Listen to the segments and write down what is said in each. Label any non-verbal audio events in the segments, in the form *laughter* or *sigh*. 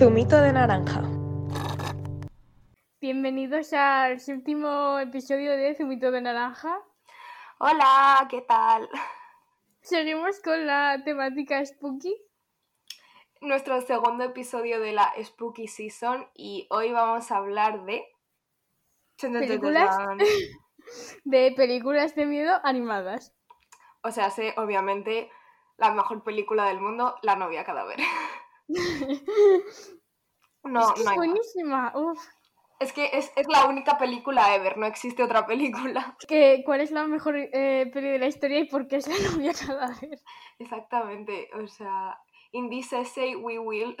Zumito de naranja. Bienvenidos al séptimo episodio de Zumito de Naranja. Hola, ¿qué tal? Seguimos con la temática spooky. Nuestro segundo episodio de la Spooky Season y hoy vamos a hablar de... Películas de películas de miedo animadas. O sea, sé, obviamente, la mejor película del mundo, La novia cadáver. *laughs* no, es que no es buenísima. Uf. Es que es, la única película ever, no existe otra película. *laughs* ¿Qué, ¿Cuál es la mejor eh, peli de la historia y por qué es la *laughs* novia cadáver? Exactamente, o sea, in this essay we will.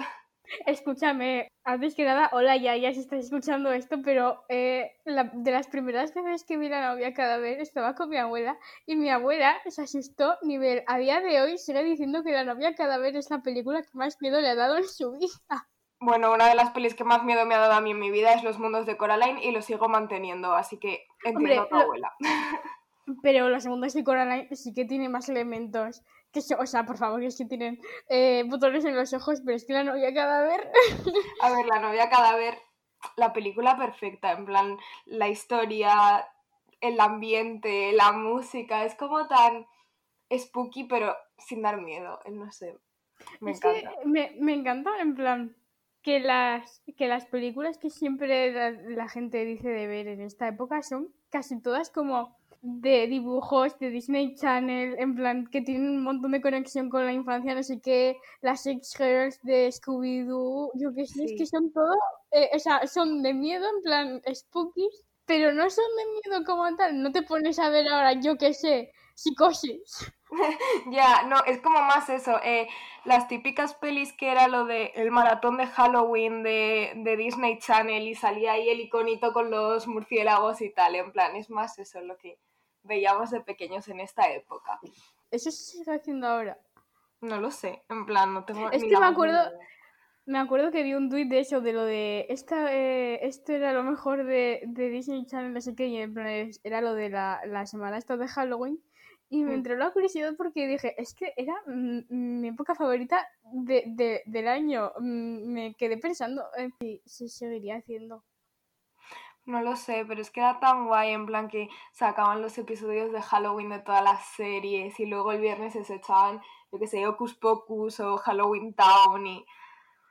Escúchame, antes que nada, hola ya, ya si estás escuchando esto, pero eh, de las primeras veces que vi la novia cadáver estaba con mi abuela y mi abuela se asustó nivel. A día de hoy sigue diciendo que la novia cadáver es la película que más miedo le ha dado en su vida. Bueno, una de las pelis que más miedo me ha dado a mí en mi vida es Los Mundos de Coraline y lo sigo manteniendo, así que entiendo a tu abuela. *laughs* Pero Los Mundos de Coraline sí que tiene más elementos. Que, o sea, por favor, es que tienen eh, botones en los ojos, pero es que la novia cadáver. a ver, la novia cadáver, la película perfecta, en plan, la historia, el ambiente, la música, es como tan spooky, pero sin dar miedo, no sé. Me encanta. me, me encanta, en plan que las, que las películas que siempre la, gente dice de ver en esta época son casi todas como de dibujos de Disney Channel, en plan que tienen un montón de conexión con la infancia, no sé qué, las Six Girls de Scooby-Doo, yo qué sé, es que son todo, eh, o sea, son de miedo, en plan spookies, pero no son de miedo como tal, no te pones a ver ahora, yo qué sé, psicosis. *laughs* ya, no, es como más eso. Eh, las típicas pelis que era lo de el maratón de Halloween de, de, Disney Channel y salía ahí el iconito con los murciélagos y tal. En plan, es más eso lo que veíamos de pequeños en esta época. ¿Eso se sigue haciendo ahora? No lo sé, en plan, no tengo. Es que me acuerdo. Me acuerdo que vi un tuit de eso, de lo de esta, eh, esto era lo mejor de, de Disney Channel, no sé qué, y en plan, era lo de la, la semana esto de Halloween. Y me mm. entró la curiosidad porque dije, es que era mi época favorita de, del año. Me quedé pensando si se seguiría haciendo. No lo sé, pero es que era tan guay, en plan que sacaban los episodios de Halloween de todas las series y luego el viernes se echaban, yo que sé, Ocus Pocus o Halloween Town y...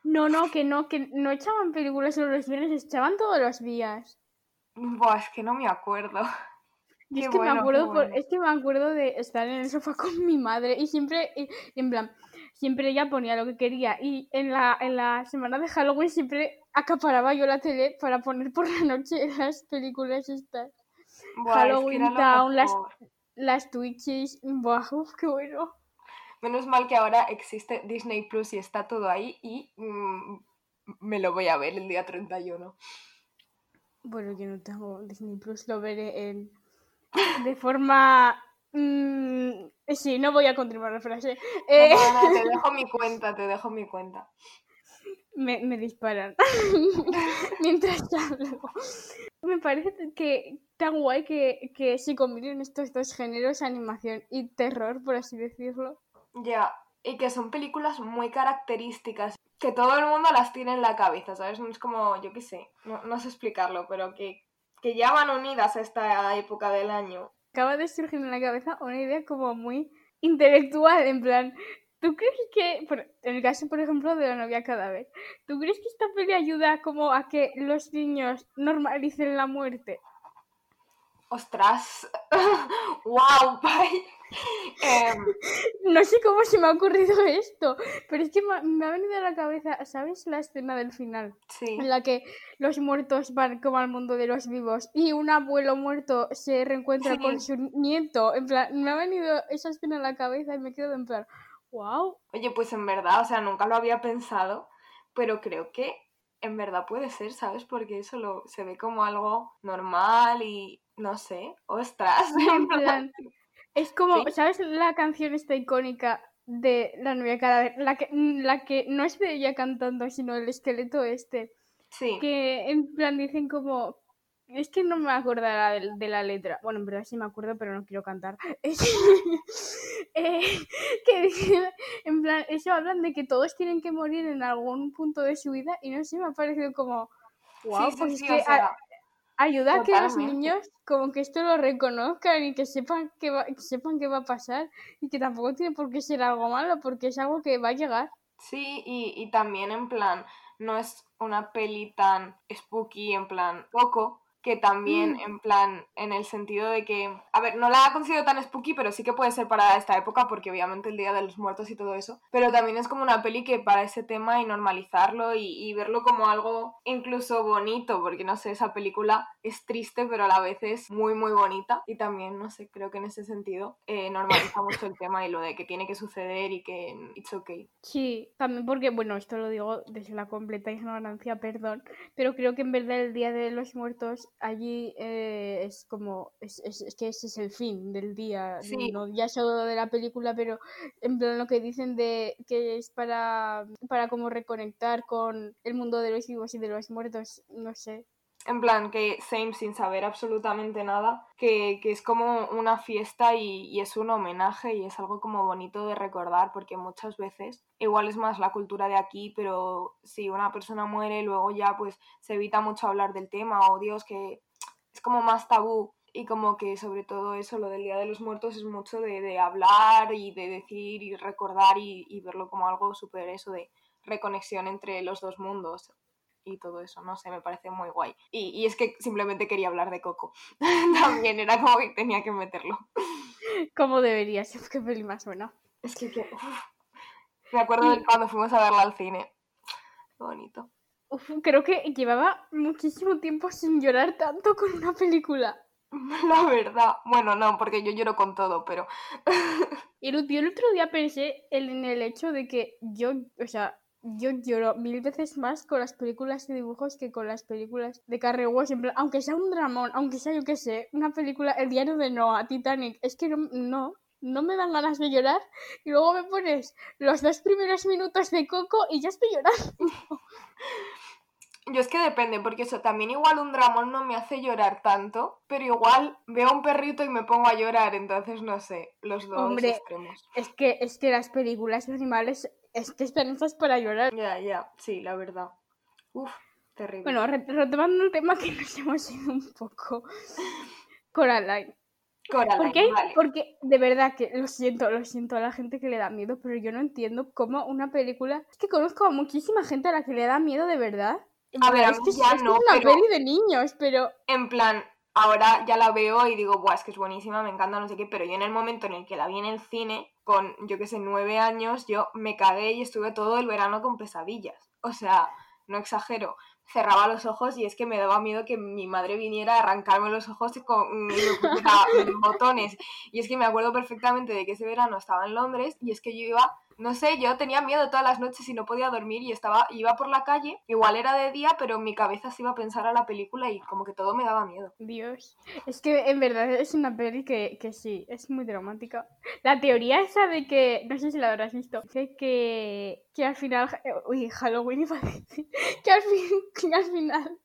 No, no, que no, que no echaban películas solo los viernes, echaban todos los días. Buah, es que no me acuerdo es que me acuerdo es que me acuerdo de estar en el sofá con mi madre y siempre en plan siempre ella ponía lo que quería. Y en la en la semana de Halloween siempre acaparaba yo la tele para poner por la noche *laughs* las películas estas. Halloween Town las las Twitches Buah, qué bueno. Menos mal que ahora existe Disney Plus y está todo ahí y mm, me lo voy a ver el día 31 bueno yo no tengo Disney Plus lo veré en de forma... Mm, sí, no voy a continuar la frase. Eh, te dejo *laughs* mi cuenta, te dejo mi cuenta. Me, me disparan *laughs* mientras hablo. Me parece que tan guay que, que se combinen estos dos géneros, animación y terror, por así decirlo. Ya, y que son películas muy características, que todo el mundo las tiene en la cabeza, ¿sabes? No es como, yo qué sé, no, no sé explicarlo, pero que que ya van unidas a esta época del año. Acaba de surgir en la cabeza una idea como muy intelectual, en plan, ¿tú crees que, en el caso, por ejemplo, de la novia cadáver, ¿tú crees que esta peli ayuda como a que los niños normalicen la muerte? Ostras, *laughs* wow, pai. *laughs* Em, no sé cómo se me ha ocurrido *laughs* esto, pero es que me ha venido a la cabeza, ¿sabes la escena del final? Sí. En la que los muertos van como al mundo de los vivos y un abuelo muerto se reencuentra con su nieto. En plan, me ha venido esa escena a la cabeza y me quedo en plan, wow. Oye, pues en verdad, o sea, nunca lo había pensado, pero creo que en verdad puede ser, ¿sabes? Porque eso lo, se ve como algo normal y no sé, ostras. *laughs* En plan, es como, ¿sabes la canción esta icónica de La novia cadáver? La que, la que no es de ella cantando, sino el esqueleto este. Sí. Que en plan dicen como es que no me acordará de, de la letra. Bueno, en verdad sí me acuerdo, pero no quiero cantar. *laughs* Es- eh, que en plan, eso hablan de que todos tienen que morir en algún punto de su vida y no sé, me ha parecido como, wow, sí, pues sí, es que sea, ayuda a que los niños como que esto lo reconozcan y que sepan que, va, que sepan qué va a pasar y que tampoco tiene por qué ser algo malo porque es algo que va a llegar. Sí, y, y también en plan, no es una peli tan spooky, en plan, poco, que también Mm. en plan, en el sentido de que, a ver, no la considero tan spooky, pero sí que puede ser para esta época, porque obviamente el Día de los Muertos y todo eso, pero también es como una peli que para ese tema y normalizarlo y, y verlo como algo incluso bonito, porque no sé, esa película es triste, pero a la vez es muy, muy bonita, y también, no sé, creo que en ese sentido eh, normaliza mucho el tema y lo de que tiene que suceder y que it's okay. Sí, también porque, bueno, esto lo digo desde la completa ignorancia, perdón, pero creo que en verdad el Día de los Muertos allí eh, es como, es, es- es que ese es el fin del día, Sí. no ya solo de la película, pero en plan lo que dicen de que es para, para como reconectar con el mundo de los vivos y de los muertos, no sé. En plan, que same sin saber absolutamente nada, que, que es como una fiesta y, y es un homenaje y es algo como bonito de recordar porque muchas veces, igual es más la cultura de aquí, pero si una persona muere luego ya pues se evita mucho hablar del tema o Dios que es como más tabú. Y como que sobre todo eso, lo del Día de los Muertos es mucho de, de hablar y de decir y recordar y, y verlo como algo súper eso de reconexión entre los dos mundos y todo eso, no sé, me parece muy guay. Y, y es que simplemente quería hablar de Coco. *laughs* También era como que tenía que meterlo. Como debería ser, qué peli más buena. Es que, que- me acuerdo de cuando fuimos a verla al cine. Qué bonito. Uf, creo que llevaba muchísimo tiempo sin llorar tanto con una película. *laughs* La verdad. Bueno, no, porque yo lloro con todo, pero Y yo el otro día pensé en en el hecho de que yo, o sea, yo lloro mil veces más con las películas de dibujos que con las películas de y hueso, en plan, aunque sea un dramón, aunque sea yo qué sé, una película, El diario de Noah, Titanic, es que no, no, no me dan ganas de llorar y luego me pones los dos primeros minutos de Coco y ya estoy llorando. *laughs* yo es que depende, porque eso también igual un dramón no me hace llorar tanto, pero igual veo a un perrito y me pongo a llorar, entonces no sé, los dos Hombre. extremos. Es que, es que las películas de animales es que están hechas para llorar. Ya, ya, sí, la verdad. Uf, terrible. Bueno, re- retomando el tema que nos hemos ido un poco. Coraline. Coraline, ¿Por qué? vale. Porque de verdad que lo siento, lo siento a la gente que le da miedo, pero yo no entiendo cómo una película. Es que conozco a muchísima gente a la que le da miedo de verdad. A ver, a es mí que es- ya es que no, es una pero- peli de niños, pero. En plan, ahora ya la veo y digo, Buah, es que es buenísima, me encanta, no sé qué, pero yo en el momento en el que la vi en el cine, con, yo que sé, nueve años, yo me cagué y estuve todo el verano con pesadillas. O sea, no exagero. Cerraba los ojos y es que me daba miedo que mi madre viniera a arrancarme los ojos con *laughs* botones. Y es que me acuerdo perfectamente de que ese verano estaba en Londres y es que yo iba, no sé, yo tenía miedo todas las noches y no podía dormir y estaba, iba por la calle, igual era de día, pero en mi cabeza se iba a pensar a la película y como que todo me daba miedo. Dios. Es que en verdad es una peli que, que sí, es muy dramática. La teoría esa de que. No sé si la habrás visto. Que. Que al final. eh, Uy, Halloween *laughs* iba a decir. Que al, al final.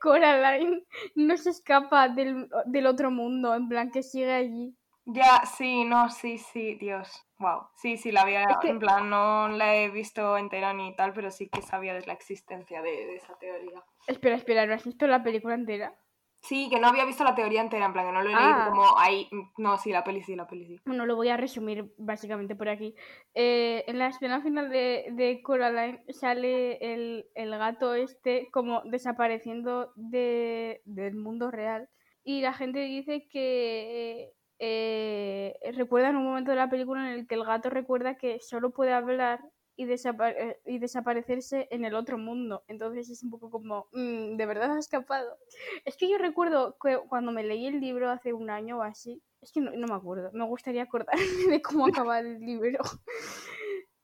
Coraline no se escapa del, del otro mundo. En plan, que sigue allí. Ya, sí, no, sí, sí, Dios. Wow. Sí, sí, la había, Es que- en plan, no la he visto entera ni tal, pero sí que sabía de la existencia de, de esa teoría. Espera, espera, ¿no has visto la película entera? Sí, que no había visto la teoría entera, en plan, que no lo he leído Ah. como ahí. No, sí, la peli sí, la peli sí. Bueno, lo voy a resumir básicamente por aquí. Eh, en la escena final de, de Coraline sale el, el gato este como desapareciendo de, del mundo real. Y la gente dice que eh, recuerdan un momento de la película en el que el gato recuerda que solo puede hablar y, desapa- eh, y desaparecerse en el otro mundo. Entonces es un poco como, "Mm, ¿de verdad ha escapado? *laughs* Es que yo recuerdo que cuando me leí el libro hace un año o así, es que no, no me acuerdo, me gustaría acordarme *laughs* de cómo *laughs* acaba el libro.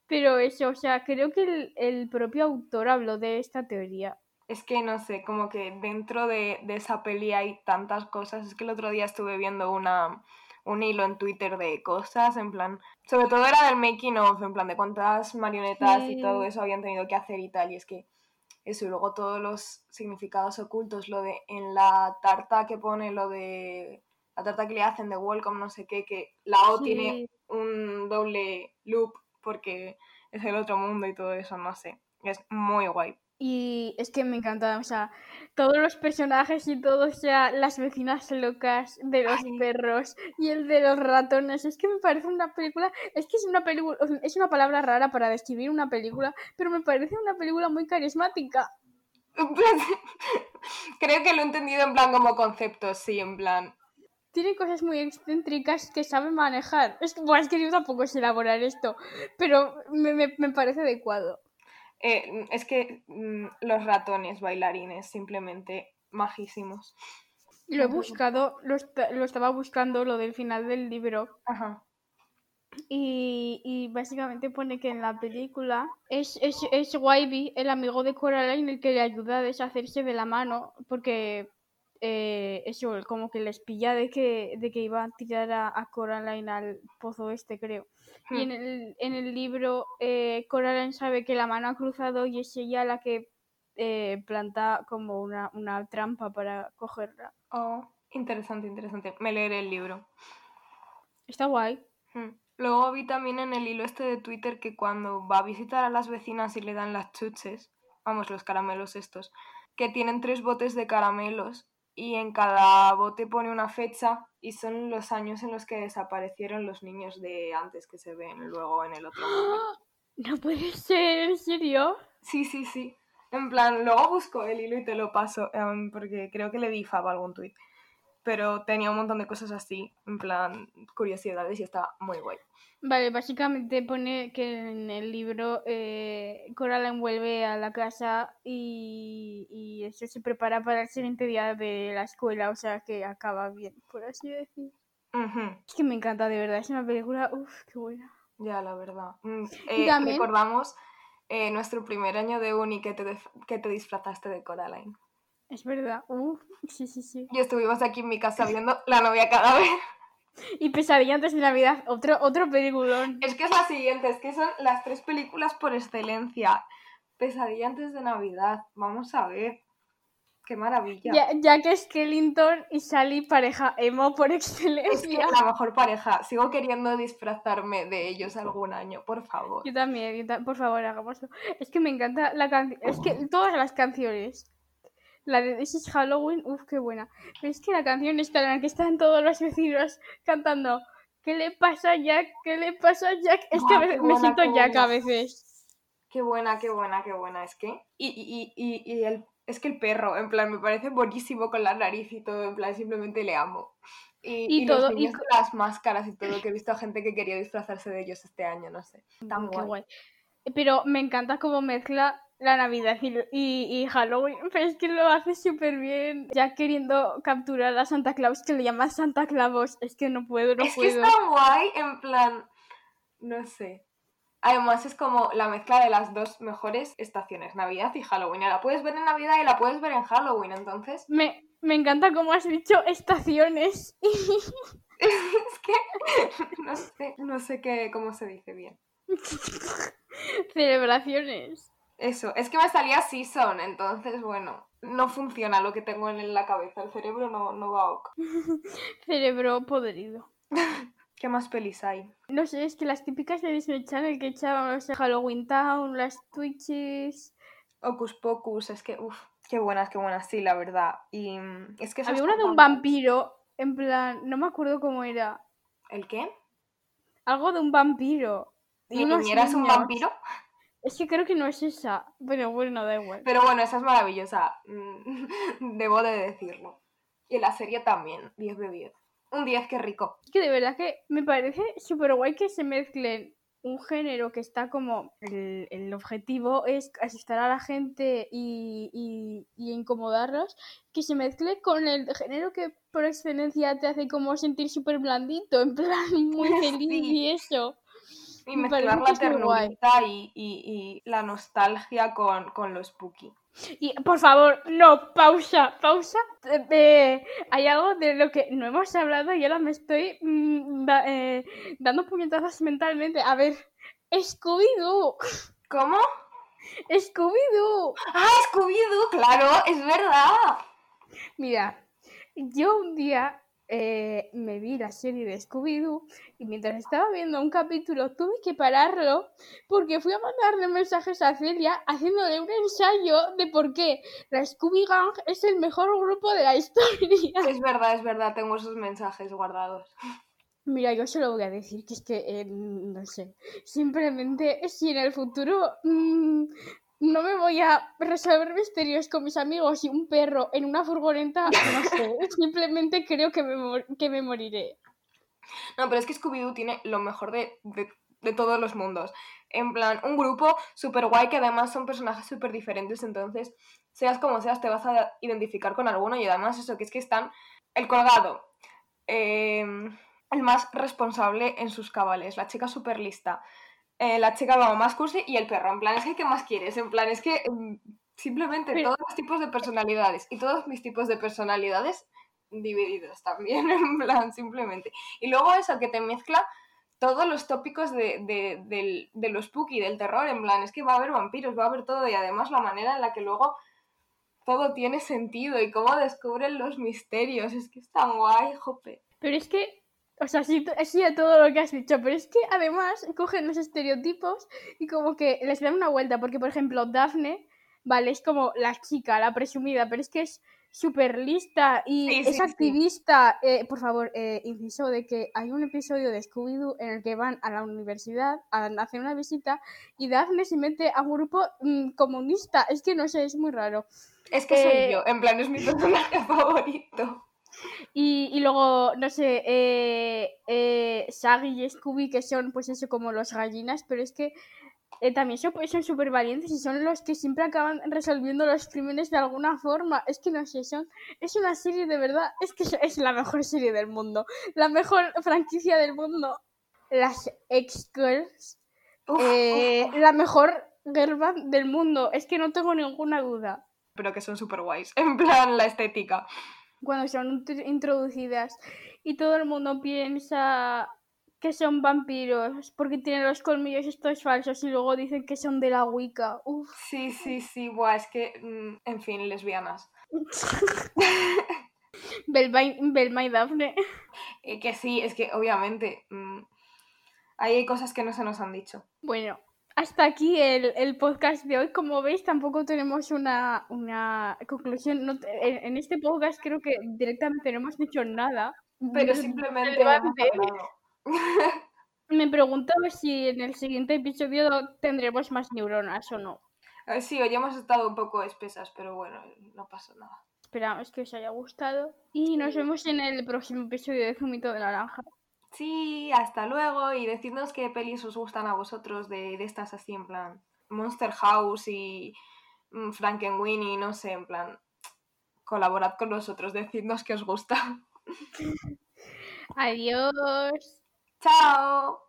Pero eso, o sea, creo que el, el propio autor habló de esta teoría. Es que no sé, como que dentro de, de esa peli hay tantas cosas. Es que el otro día estuve viendo una, un hilo en Twitter de cosas, en plan, sobre todo era del making of, en plan de cuántas marionetas y todo eso habían tenido que hacer y tal. Y es que eso, y luego todos los significados ocultos, lo de en la tarta que pone lo de la tarta que le hacen de welcome, no sé qué, que la O tiene un doble loop porque es el otro mundo y todo eso, no sé. Es muy guay. Y es que me encanta, o sea, todos los personajes y todo, o sea, las vecinas locas de los Ay. perros y el de los ratones. Es que me parece una película, es que es una película, es una palabra rara para describir una película, pero me parece una película muy carismática. *laughs* Creo que lo he entendido en plan como concepto, sí, en plan. Tiene cosas muy excéntricas que sabe manejar. Es, buah, es que yo tampoco sé elaborar esto, pero me, me- me parece adecuado. Eh, es que mm, los ratones bailarines, simplemente majísimos. Lo he buscado, lo, lo estaba buscando, lo del final del libro, Ajá. Y, y básicamente pone que en la película es, es, es Wybie, el amigo de Coraline, el que le ayuda a deshacerse de la mano, porque eh, eso, como que les pilla de que, de que iba a tirar a, a Coraline al pozo este, creo. Y en Hmm. el, en el libro eh, Coraline sabe que la mano ha cruzado y es ella la que eh, planta como una, una trampa para cogerla. Oh, interesante, interesante. Me leeré el libro. Está guay. Hmm. Luego vi también en el hilo este de Twitter que cuando va a visitar a las vecinas y le dan las chuches, vamos, los caramelos estos, que tienen tres botes de caramelos y en cada bote pone una fecha y son los años en los que desaparecieron los niños de antes que se ven luego en el otro. *gasps* No puede ser, ¿en serio? Sí, sí, sí. En plan, luego busco el hilo y te lo paso, em, porque creo que le di fab algún tuit. Pero tenía un montón de cosas así, en plan, curiosidades y está muy guay. Vale, básicamente pone que en el libro eh, Coraline vuelve a la casa y, y eso se prepara para el siguiente día de la escuela, o sea que acaba bien, por así decir. Ujú. Es que me encanta, de verdad, es una película, uff, qué buena. Ya, la verdad. Mm, *laughs* Y eh, también- recordamos eh, nuestro primer año de uni que te, que te disfrazaste de Coraline. Es verdad, uff, *laughs* sí, sí, sí. Y estuvimos aquí en mi casa viendo La novia cadáver. *laughs* Y Pesadilla antes de Navidad, otro, otro peliculón. Es que es la siguiente, es que son las tres películas por excelencia. Pesadilla antes de Navidad. Vamos a ver. Qué maravilla. Ya, Jack Skellington y Sally, pareja emo por Es que excelencia. la mejor pareja. Sigo queriendo disfrazarme de ellos algún año, por favor. Yo también, yo ta- por favor, hagámoslo. Es que me encanta la canción. Es que todas las canciones. La de This is Halloween, uff, qué buena. Pero es que la canción está en la que están todos los vecinos cantando. ¿Qué le pasa a Jack? ¿Qué le pasa a Jack? Es que a veces me siento Jack a veces. Qué buena, qué buena, qué buena. Es que. Y, y, y, y el, es que el perro, en plan, me parece buenísimo con la nariz y todo. En plan, simplemente le amo. Y, Y y todo- los niños co- de las máscaras y todo, que he visto a gente que quería disfrazarse de ellos este año, no sé. Tan Qué guay. guay. Pero me encanta cómo mezcla la Navidad y, y, y Halloween. *laughs* Pero es que lo hace súper bien. Ya queriendo capturar a Santa Claus, que le llama Santa Claus. Es que no puedo, no es que puedo. es tan guay, en plan. No sé. Además, es como la mezcla de las dos mejores estaciones, Navidad y Halloween. La puedes ver en Navidad y la puedes ver en Halloween, entonces. Me, me encanta cómo has dicho estaciones. *laughs* *laughs* es que. No sé, no sé qué, cómo se dice bien. Celebraciones. Eso, es que me salía season, entonces, bueno, no funciona lo que tengo en la cabeza, el cerebro no, no va ok. *laughs* Cerebro podrido. *laughs* ¿Qué más pelis hay? No sé, es que las típicas de Disney Channel que echábamos en Halloween Town, las Twitches. Hocus Pocus, es que, uff, qué buenas, qué buenas, sí, la verdad. Y mm, es que Había una de un vampiro, en plan, no me acuerdo cómo era. ¿El qué? Algo de un vampiro. Y ¿Mi unos niñera es un vampiro? Es que creo que no es esa. Bueno, bueno, da igual. Pero bueno, esa es maravillosa, mm, *laughs* debo de decirlo. Y la serie también, 10 de 10. Un 10, qué rico. Es que de verdad que me parece súper guay que se mezclen un género que está como. El, el objetivo es asustar a la gente y, y, y incomodarlos. Que se mezcle con el género que por excelencia te hace como sentir súper blandito, en plan muy *laughs* feliz Sí. y eso. Y Me mezclar la ternurita y, y- y la nostalgia con, con lo spooky. Y por favor, no, pausa, pausa. Eh, eh, hay algo de lo que no hemos hablado y ahora me estoy mm, da- eh, dando puñetazos mentalmente. A ver, Scooby-Doo. ¿Cómo? ¡Scooby-Doo! ¡Ah, Scooby-Doo! ¡Claro! ¡Es verdad! Mira, yo un día eh, me vi la serie de Scooby-Doo y mientras estaba viendo un capítulo tuve que pararlo porque fui a mandarle mensajes a Celia haciéndole un ensayo de por qué la Scooby Gang es el mejor grupo de la historia. Es verdad, es verdad, tengo esos mensajes guardados. Mira, yo solo voy a decir que es que, eh, no sé, simplemente si en el futuro mm, no me voy a resolver misterios con mis amigos y un perro en una furgoneta, no sé, *laughs* simplemente creo que me, que me moriré. No, pero es que Scooby-Doo tiene lo mejor de, de, de, todos los mundos. En plan, un grupo súper guay que además son personajes súper diferentes, entonces, seas como seas, te vas a identificar con alguno y además eso, que es que están el colgado, eh, el más responsable en sus cabales, la chica súper lista, eh, la chica como más cursi y el perro. En plan, es que ¿qué más quieres? En plan, es que um, simplemente Pero... todos los tipos de personalidades y todos mis tipos de personalidades divididos también, *laughs* en plan, simplemente. Y luego eso que te mezcla todos los tópicos de, de, de, de lo spooky, del terror, en plan, es que va a haber vampiros, va a haber todo y además la manera en la que luego todo tiene sentido y cómo descubren los misterios, es que es tan guay, jope. Pero es que o sea, sí, sí a todo lo que has dicho, pero es que además cogen los estereotipos y como que les dan una vuelta, porque por ejemplo Daphne, vale, es como la chica, la presumida, pero es que es súper lista y sí, es sí, activista. Sí. Eh, por favor, eh, inciso de que hay un episodio de Scooby-Doo en el que van a la universidad a hacer una visita y Daphne se mete a un grupo mmm, comunista. Es que no sé, es muy raro. Es que eh... soy yo, en plan, es mi *laughs* personaje favorito. Y, y, luego, no sé, eh, eh, Shaggy y Scooby, que son, pues eso, como los gallinas, pero es que eh, también son súper valientes y son los que siempre acaban resolviendo los crímenes de alguna forma. Es que no sé, son, es una serie de verdad, es que es la mejor serie del mundo, la mejor franquicia del mundo. Las X-Girls, eh, la mejor girl band del mundo, es que no tengo ninguna duda. Pero que son súper guays, *laughs* en plan la estética cuando son introducidas y todo el mundo piensa que son vampiros porque tienen los colmillos estos falsos y luego dicen que son de la Wicca. Uf. Sí, sí, sí, buah, es que, en fin, lesbianas. *laughs* Belma y Daphne. Eh, que sí, es que obviamente ahí hay cosas que no se nos han dicho. Bueno, hasta aquí el, el, podcast de hoy. Como veis, tampoco tenemos una, una conclusión. No, en, en, este podcast creo que directamente no hemos dicho nada. Pero simplemente... Me preguntaba si en el siguiente episodio tendremos más neuronas o no. Sí, hoy hemos estado un poco espesas, pero bueno, no pasa nada. Esperamos que os haya gustado y nos vemos en el próximo episodio de Zumito de Naranja. Sí, hasta luego y decidnos qué pelis os gustan a vosotros de, de estas así en plan Monster House y mm, Frankenweenie, no sé, en plan colaborad con nosotros, decidnos qué os gusta. *laughs* Adiós. Chao.